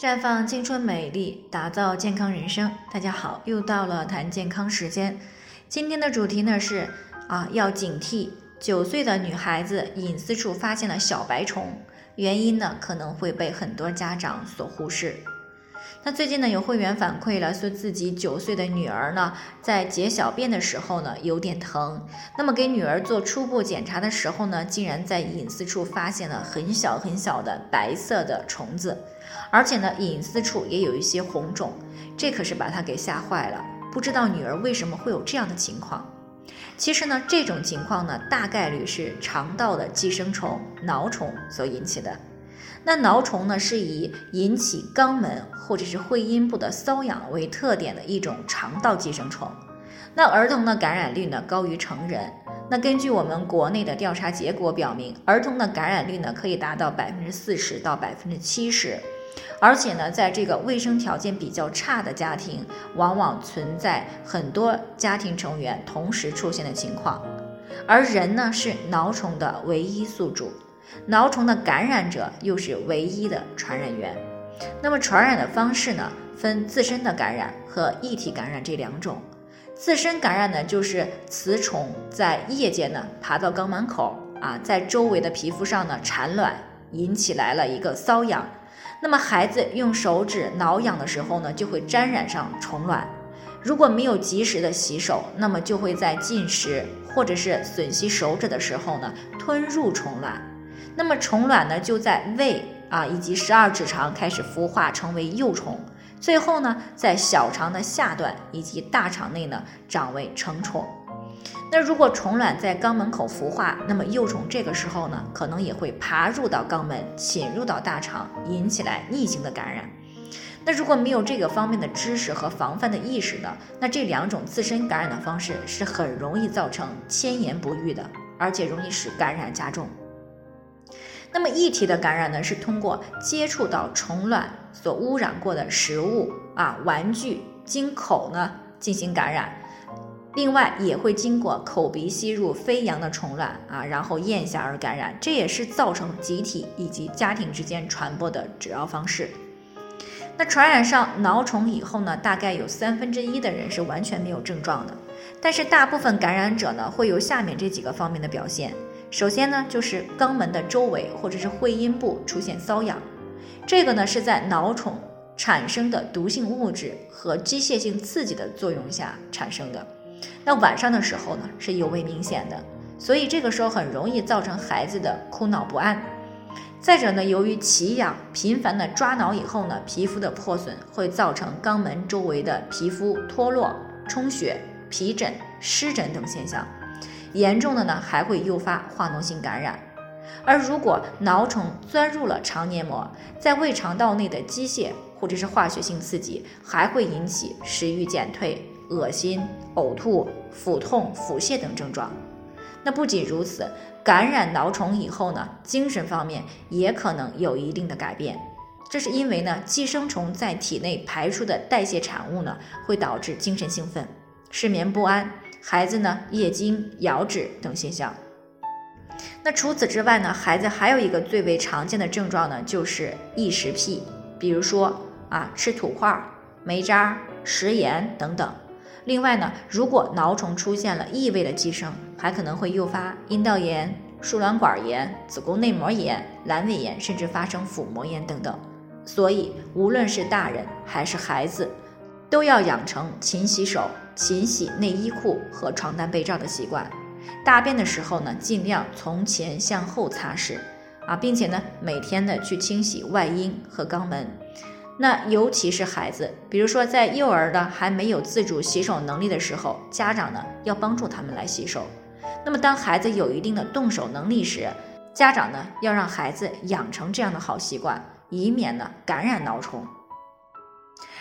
绽放青春美丽，打造健康人生。大家好，又到了谈健康时间。今天的主题呢是啊，要警惕九岁的女孩子隐私处发现了小白虫，原因呢可能会被很多家长所忽视。那最近呢，有会员反馈了，说自己九岁的女儿呢，在解小便的时候呢，有点疼。那么给女儿做初步检查的时候呢，竟然在隐私处发现了很小很小的白色的虫子，而且呢，隐私处也有一些红肿，这可是把她给吓坏了。不知道女儿为什么会有这样的情况？其实呢，这种情况呢，大概率是肠道的寄生虫蛲虫所引起的。那蛲虫呢，是以引起肛门或者是会阴部的瘙痒为特点的一种肠道寄生虫。那儿童的感染率呢高于成人。那根据我们国内的调查结果表明，儿童的感染率呢可以达到百分之四十到百分之七十。而且呢，在这个卫生条件比较差的家庭，往往存在很多家庭成员同时出现的情况。而人呢，是蛲虫的唯一宿主。挠虫的感染者又是唯一的传染源。那么传染的方式呢，分自身的感染和异体感染这两种。自身感染呢，就是雌虫在夜间呢爬到肛门口啊，在周围的皮肤上呢产卵，引起来了一个瘙痒。那么孩子用手指挠痒的时候呢，就会沾染上虫卵。如果没有及时的洗手，那么就会在进食或者是吮吸手指的时候呢，吞入虫卵。那么虫卵呢，就在胃啊以及十二指肠开始孵化成为幼虫，最后呢，在小肠的下段以及大肠内呢，长为成虫。那如果虫卵在肛门口孵化，那么幼虫这个时候呢，可能也会爬入到肛门，侵入到大肠，引起来逆行的感染。那如果没有这个方面的知识和防范的意识呢，那这两种自身感染的方式是很容易造成千言不愈的，而且容易使感染加重。那么异体的感染呢，是通过接触到虫卵所污染过的食物啊、玩具，经口呢进行感染。另外也会经过口鼻吸入飞扬的虫卵啊，然后咽下而感染。这也是造成集体以及家庭之间传播的主要方式。那传染上蛲虫以后呢，大概有三分之一的人是完全没有症状的，但是大部分感染者呢，会有下面这几个方面的表现。首先呢，就是肛门的周围或者是会阴部出现瘙痒，这个呢是在蛲虫产生的毒性物质和机械性刺激的作用下产生的。那晚上的时候呢是尤为明显的，所以这个时候很容易造成孩子的哭闹不安。再者呢，由于奇痒频繁的抓挠以后呢，皮肤的破损会造成肛门周围的皮肤脱落、充血、皮疹、湿疹等现象。严重的呢，还会诱发化脓性感染。而如果蛲虫钻入了肠黏膜，在胃肠道内的机械或者是化学性刺激，还会引起食欲减退、恶心、呕吐、腹痛、腹泻等症状。那不仅如此，感染蛲虫以后呢，精神方面也可能有一定的改变。这是因为呢，寄生虫在体内排出的代谢产物呢，会导致精神兴奋、失眠不安。孩子呢，夜惊、咬指等现象。那除此之外呢，孩子还有一个最为常见的症状呢，就是异食癖，比如说啊，吃土块、煤渣、食盐等等。另外呢，如果蛲虫出现了异味的寄生，还可能会诱发阴道炎、输卵管炎、子宫内膜炎、阑尾炎，甚至发生腹膜炎等等。所以，无论是大人还是孩子。都要养成勤洗手、勤洗内衣裤和床单被罩的习惯。大便的时候呢，尽量从前向后擦拭啊，并且呢，每天呢去清洗外阴和肛门。那尤其是孩子，比如说在幼儿的还没有自主洗手能力的时候，家长呢要帮助他们来洗手。那么当孩子有一定的动手能力时，家长呢要让孩子养成这样的好习惯，以免呢感染蛲虫。